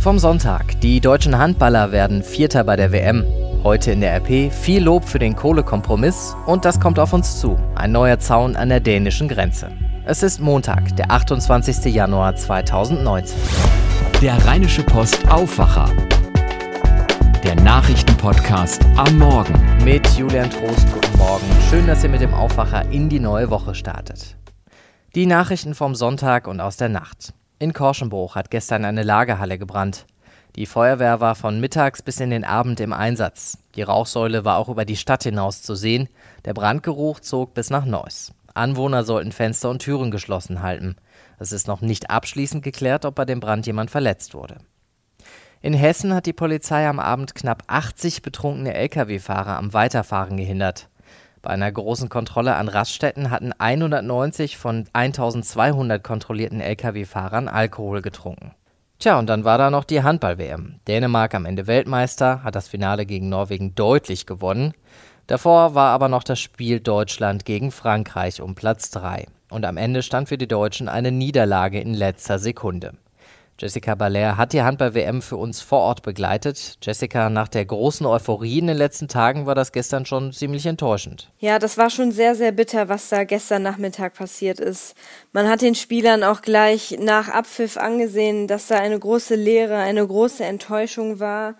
Vom Sonntag. Die deutschen Handballer werden Vierter bei der WM. Heute in der RP viel Lob für den Kohlekompromiss und das kommt auf uns zu. Ein neuer Zaun an der dänischen Grenze. Es ist Montag, der 28. Januar 2019. Der Rheinische Post Aufwacher. Der Nachrichtenpodcast am Morgen. Mit Julian Trost, guten Morgen. Schön, dass ihr mit dem Aufwacher in die neue Woche startet. Die Nachrichten vom Sonntag und aus der Nacht. In Korschenbruch hat gestern eine Lagerhalle gebrannt. Die Feuerwehr war von mittags bis in den Abend im Einsatz. Die Rauchsäule war auch über die Stadt hinaus zu sehen. Der Brandgeruch zog bis nach Neuss. Anwohner sollten Fenster und Türen geschlossen halten. Es ist noch nicht abschließend geklärt, ob bei dem Brand jemand verletzt wurde. In Hessen hat die Polizei am Abend knapp 80 betrunkene Lkw-Fahrer am Weiterfahren gehindert. Bei einer großen Kontrolle an Raststätten hatten 190 von 1200 kontrollierten Lkw-Fahrern Alkohol getrunken. Tja, und dann war da noch die Handball-WM. Dänemark am Ende Weltmeister, hat das Finale gegen Norwegen deutlich gewonnen. Davor war aber noch das Spiel Deutschland gegen Frankreich um Platz 3. Und am Ende stand für die Deutschen eine Niederlage in letzter Sekunde. Jessica Baller hat die Handball-WM für uns vor Ort begleitet. Jessica, nach der großen Euphorie in den letzten Tagen war das gestern schon ziemlich enttäuschend. Ja, das war schon sehr, sehr bitter, was da gestern Nachmittag passiert ist. Man hat den Spielern auch gleich nach Abpfiff angesehen, dass da eine große Leere, eine große Enttäuschung war.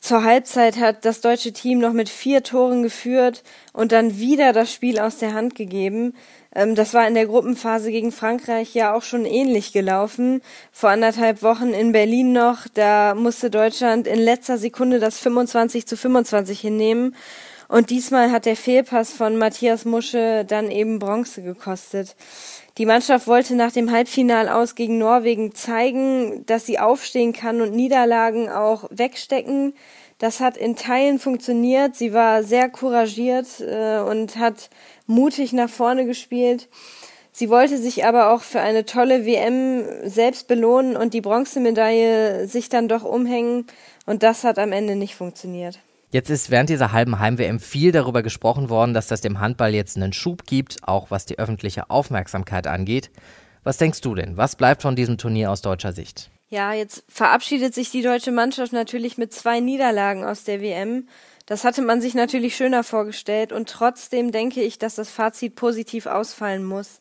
Zur Halbzeit hat das deutsche Team noch mit vier Toren geführt und dann wieder das Spiel aus der Hand gegeben. Ähm, das war in der Gruppenphase gegen Frankreich ja auch schon ähnlich gelaufen. Vor anderthalb Wochen in Berlin noch, da musste Deutschland in letzter Sekunde das 25 zu 25 hinnehmen. Und diesmal hat der Fehlpass von Matthias Musche dann eben Bronze gekostet. Die Mannschaft wollte nach dem Halbfinal aus gegen Norwegen zeigen, dass sie aufstehen kann und Niederlagen auch wegstecken. Das hat in Teilen funktioniert. Sie war sehr couragiert äh, und hat mutig nach vorne gespielt. Sie wollte sich aber auch für eine tolle WM selbst belohnen und die Bronzemedaille sich dann doch umhängen. Und das hat am Ende nicht funktioniert. Jetzt ist während dieser halben Heim-WM viel darüber gesprochen worden, dass das dem Handball jetzt einen Schub gibt, auch was die öffentliche Aufmerksamkeit angeht. Was denkst du denn? Was bleibt von diesem Turnier aus deutscher Sicht? Ja, jetzt verabschiedet sich die deutsche Mannschaft natürlich mit zwei Niederlagen aus der WM. Das hatte man sich natürlich schöner vorgestellt und trotzdem denke ich, dass das Fazit positiv ausfallen muss.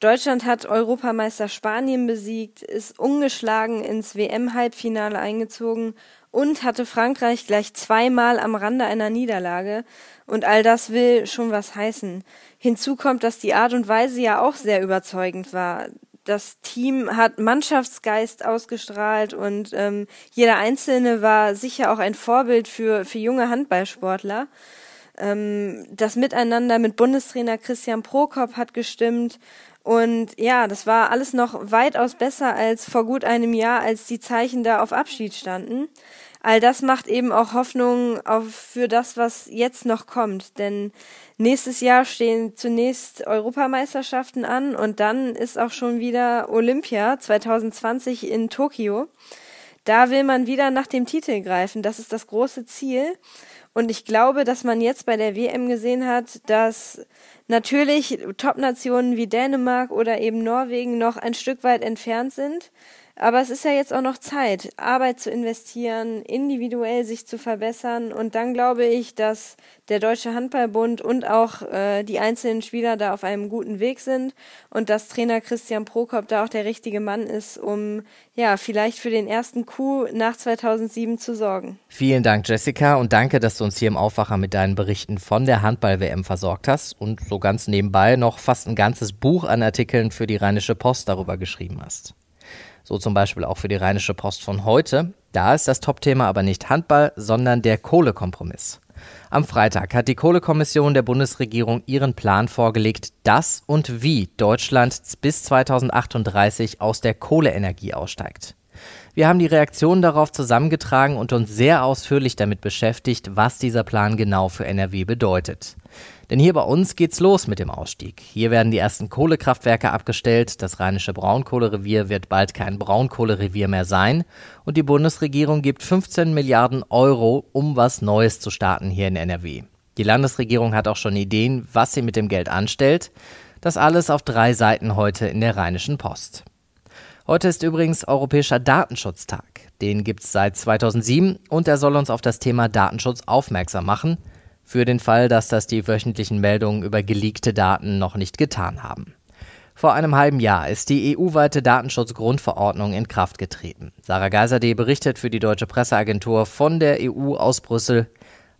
Deutschland hat Europameister Spanien besiegt, ist ungeschlagen ins WM-Halbfinale eingezogen und hatte Frankreich gleich zweimal am Rande einer Niederlage. Und all das will schon was heißen. Hinzu kommt, dass die Art und Weise ja auch sehr überzeugend war das Team hat Mannschaftsgeist ausgestrahlt und ähm, jeder Einzelne war sicher auch ein Vorbild für, für junge Handballsportler. Ähm, das Miteinander mit Bundestrainer Christian Prokop hat gestimmt. Und ja, das war alles noch weitaus besser als vor gut einem Jahr, als die Zeichen da auf Abschied standen all das macht eben auch Hoffnung auf, für das, was jetzt noch kommt. Denn nächstes Jahr stehen zunächst Europameisterschaften an und dann ist auch schon wieder Olympia 2020 in Tokio. Da will man wieder nach dem Titel greifen. Das ist das große Ziel. Und ich glaube, dass man jetzt bei der WM gesehen hat, dass natürlich Top-Nationen wie Dänemark oder eben Norwegen noch ein Stück weit entfernt sind. Aber es ist ja jetzt auch noch Zeit, Arbeit zu investieren, individuell sich zu verbessern. Und dann glaube ich, dass der Deutsche Handballbund und auch äh, die einzelnen Spieler da auf einem guten Weg sind und dass Trainer Christian Prokop da auch der richtige Mann ist, um ja vielleicht für den ersten Coup nach 2007 zu sorgen. Vielen Dank, Jessica, und danke, dass du uns hier im Aufwacher mit deinen Berichten von der Handball-WM versorgt hast und so ganz nebenbei noch fast ein ganzes Buch an Artikeln für die Rheinische Post darüber geschrieben hast. So zum Beispiel auch für die Rheinische Post von heute. Da ist das Topthema aber nicht Handball, sondern der Kohlekompromiss. Am Freitag hat die Kohlekommission der Bundesregierung ihren Plan vorgelegt, dass und wie Deutschland bis 2038 aus der Kohleenergie aussteigt. Wir haben die Reaktionen darauf zusammengetragen und uns sehr ausführlich damit beschäftigt, was dieser Plan genau für NRW bedeutet. Denn hier bei uns geht's los mit dem Ausstieg. Hier werden die ersten Kohlekraftwerke abgestellt, das rheinische Braunkohlerevier wird bald kein Braunkohlerevier mehr sein und die Bundesregierung gibt 15 Milliarden Euro, um was Neues zu starten hier in NRW. Die Landesregierung hat auch schon Ideen, was sie mit dem Geld anstellt. Das alles auf drei Seiten heute in der Rheinischen Post. Heute ist übrigens Europäischer Datenschutztag. Den gibt es seit 2007 und er soll uns auf das Thema Datenschutz aufmerksam machen, für den Fall, dass das die wöchentlichen Meldungen über geleakte Daten noch nicht getan haben. Vor einem halben Jahr ist die EU-weite Datenschutzgrundverordnung in Kraft getreten. Sarah Geiserde berichtet für die Deutsche Presseagentur von der EU aus Brüssel.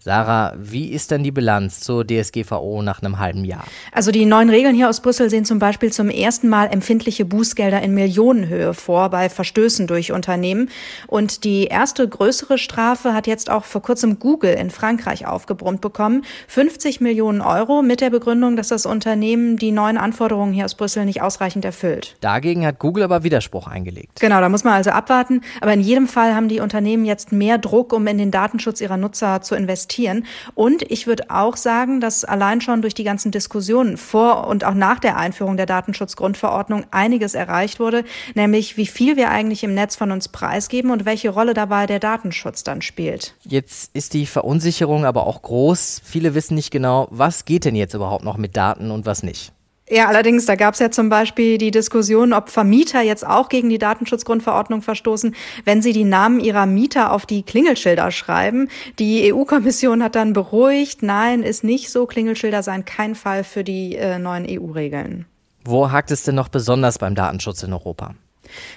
Sarah, wie ist denn die Bilanz zur DSGVO nach einem halben Jahr? Also die neuen Regeln hier aus Brüssel sehen zum Beispiel zum ersten Mal empfindliche Bußgelder in Millionenhöhe vor bei Verstößen durch Unternehmen. Und die erste größere Strafe hat jetzt auch vor kurzem Google in Frankreich aufgebrummt bekommen. 50 Millionen Euro mit der Begründung, dass das Unternehmen die neuen Anforderungen hier aus Brüssel nicht ausreichend erfüllt. Dagegen hat Google aber Widerspruch eingelegt. Genau, da muss man also abwarten. Aber in jedem Fall haben die Unternehmen jetzt mehr Druck, um in den Datenschutz ihrer Nutzer zu investieren investieren. Und ich würde auch sagen, dass allein schon durch die ganzen Diskussionen vor und auch nach der Einführung der Datenschutzgrundverordnung einiges erreicht wurde, nämlich wie viel wir eigentlich im Netz von uns preisgeben und welche Rolle dabei der Datenschutz dann spielt. Jetzt ist die Verunsicherung aber auch groß. Viele wissen nicht genau, was geht denn jetzt überhaupt noch mit Daten und was nicht. Ja, allerdings, da gab es ja zum Beispiel die Diskussion, ob Vermieter jetzt auch gegen die Datenschutzgrundverordnung verstoßen, wenn sie die Namen ihrer Mieter auf die Klingelschilder schreiben. Die EU-Kommission hat dann beruhigt, nein, ist nicht so, Klingelschilder seien kein Fall für die äh, neuen EU-Regeln. Wo hakt es denn noch besonders beim Datenschutz in Europa?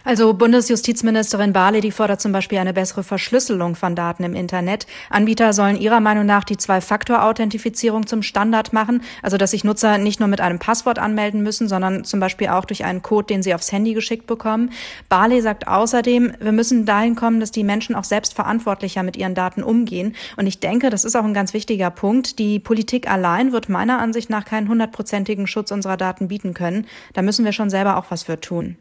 Also Bundesjustizministerin Barley, die fordert zum Beispiel eine bessere Verschlüsselung von Daten im Internet. Anbieter sollen ihrer Meinung nach die Zwei-Faktor-Authentifizierung zum Standard machen, also dass sich Nutzer nicht nur mit einem Passwort anmelden müssen, sondern zum Beispiel auch durch einen Code, den sie aufs Handy geschickt bekommen. Barley sagt außerdem, wir müssen dahin kommen, dass die Menschen auch selbst verantwortlicher mit ihren Daten umgehen. Und ich denke, das ist auch ein ganz wichtiger Punkt. Die Politik allein wird meiner Ansicht nach keinen hundertprozentigen Schutz unserer Daten bieten können. Da müssen wir schon selber auch was für tun.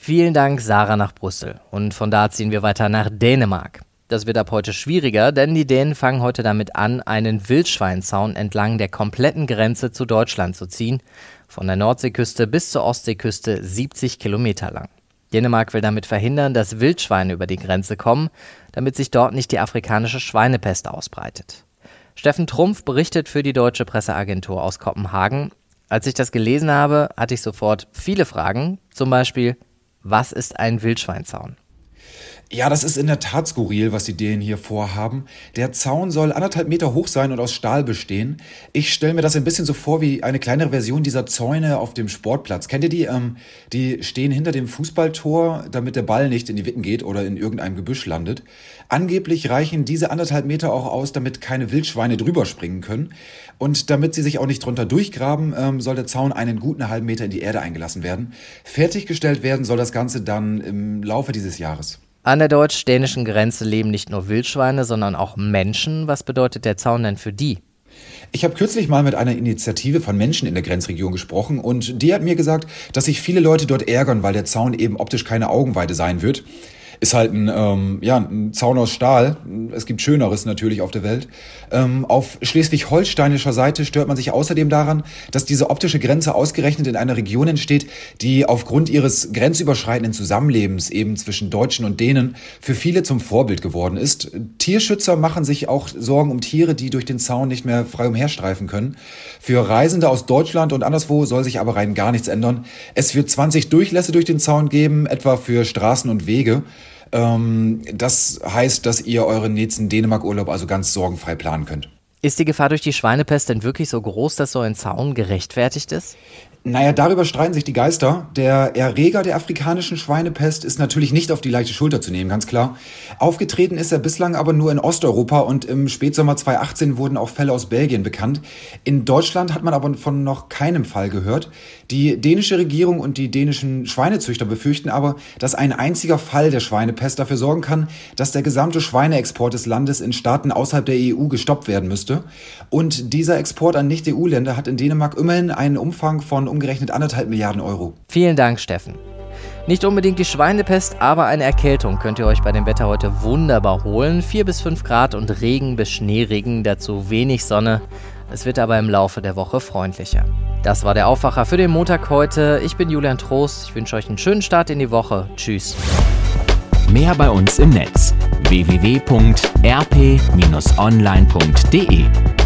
Vielen Dank, Sarah, nach Brüssel. Und von da ziehen wir weiter nach Dänemark. Das wird ab heute schwieriger, denn die Dänen fangen heute damit an, einen Wildschweinzaun entlang der kompletten Grenze zu Deutschland zu ziehen. Von der Nordseeküste bis zur Ostseeküste 70 Kilometer lang. Dänemark will damit verhindern, dass Wildschweine über die Grenze kommen, damit sich dort nicht die afrikanische Schweinepest ausbreitet. Steffen Trumpf berichtet für die deutsche Presseagentur aus Kopenhagen. Als ich das gelesen habe, hatte ich sofort viele Fragen, zum Beispiel, was ist ein Wildschweinzaun? Ja, das ist in der Tat skurril, was die Dänen hier vorhaben. Der Zaun soll anderthalb Meter hoch sein und aus Stahl bestehen. Ich stelle mir das ein bisschen so vor wie eine kleinere Version dieser Zäune auf dem Sportplatz. Kennt ihr die? Ähm, die stehen hinter dem Fußballtor, damit der Ball nicht in die Witten geht oder in irgendeinem Gebüsch landet. Angeblich reichen diese anderthalb Meter auch aus, damit keine Wildschweine drüber springen können. Und damit sie sich auch nicht drunter durchgraben, ähm, soll der Zaun einen guten halben Meter in die Erde eingelassen werden. Fertiggestellt werden soll das Ganze dann im Laufe dieses Jahres. An der deutsch-dänischen Grenze leben nicht nur Wildschweine, sondern auch Menschen. Was bedeutet der Zaun denn für die? Ich habe kürzlich mal mit einer Initiative von Menschen in der Grenzregion gesprochen und die hat mir gesagt, dass sich viele Leute dort ärgern, weil der Zaun eben optisch keine Augenweide sein wird ist halt ein, ähm, ja, ein Zaun aus Stahl. Es gibt Schöneres natürlich auf der Welt. Ähm, auf schleswig-holsteinischer Seite stört man sich außerdem daran, dass diese optische Grenze ausgerechnet in einer Region entsteht, die aufgrund ihres grenzüberschreitenden Zusammenlebens eben zwischen Deutschen und Dänen für viele zum Vorbild geworden ist. Tierschützer machen sich auch Sorgen um Tiere, die durch den Zaun nicht mehr frei umherstreifen können. Für Reisende aus Deutschland und anderswo soll sich aber rein gar nichts ändern. Es wird 20 Durchlässe durch den Zaun geben, etwa für Straßen und Wege. Ähm, das heißt, dass ihr euren nächsten Dänemark-Urlaub also ganz sorgenfrei planen könnt. Ist die Gefahr durch die Schweinepest denn wirklich so groß, dass so ein Zaun gerechtfertigt ist? Naja, darüber streiten sich die Geister. Der Erreger der afrikanischen Schweinepest ist natürlich nicht auf die leichte Schulter zu nehmen, ganz klar. Aufgetreten ist er bislang aber nur in Osteuropa und im Spätsommer 2018 wurden auch Fälle aus Belgien bekannt. In Deutschland hat man aber von noch keinem Fall gehört. Die dänische Regierung und die dänischen Schweinezüchter befürchten aber, dass ein einziger Fall der Schweinepest dafür sorgen kann, dass der gesamte Schweineexport des Landes in Staaten außerhalb der EU gestoppt werden müsste. Und dieser Export an Nicht-EU-Länder hat in Dänemark immerhin einen Umfang von umgerechnet anderthalb Milliarden Euro. Vielen Dank, Steffen. Nicht unbedingt die Schweinepest, aber eine Erkältung könnt ihr euch bei dem Wetter heute wunderbar holen. 4 bis 5 Grad und Regen bis Schneeregen, dazu wenig Sonne. Es wird aber im Laufe der Woche freundlicher. Das war der Aufwacher für den Montag heute. Ich bin Julian Trost. Ich wünsche euch einen schönen Start in die Woche. Tschüss. Mehr bei uns im Netz www.rp-online.de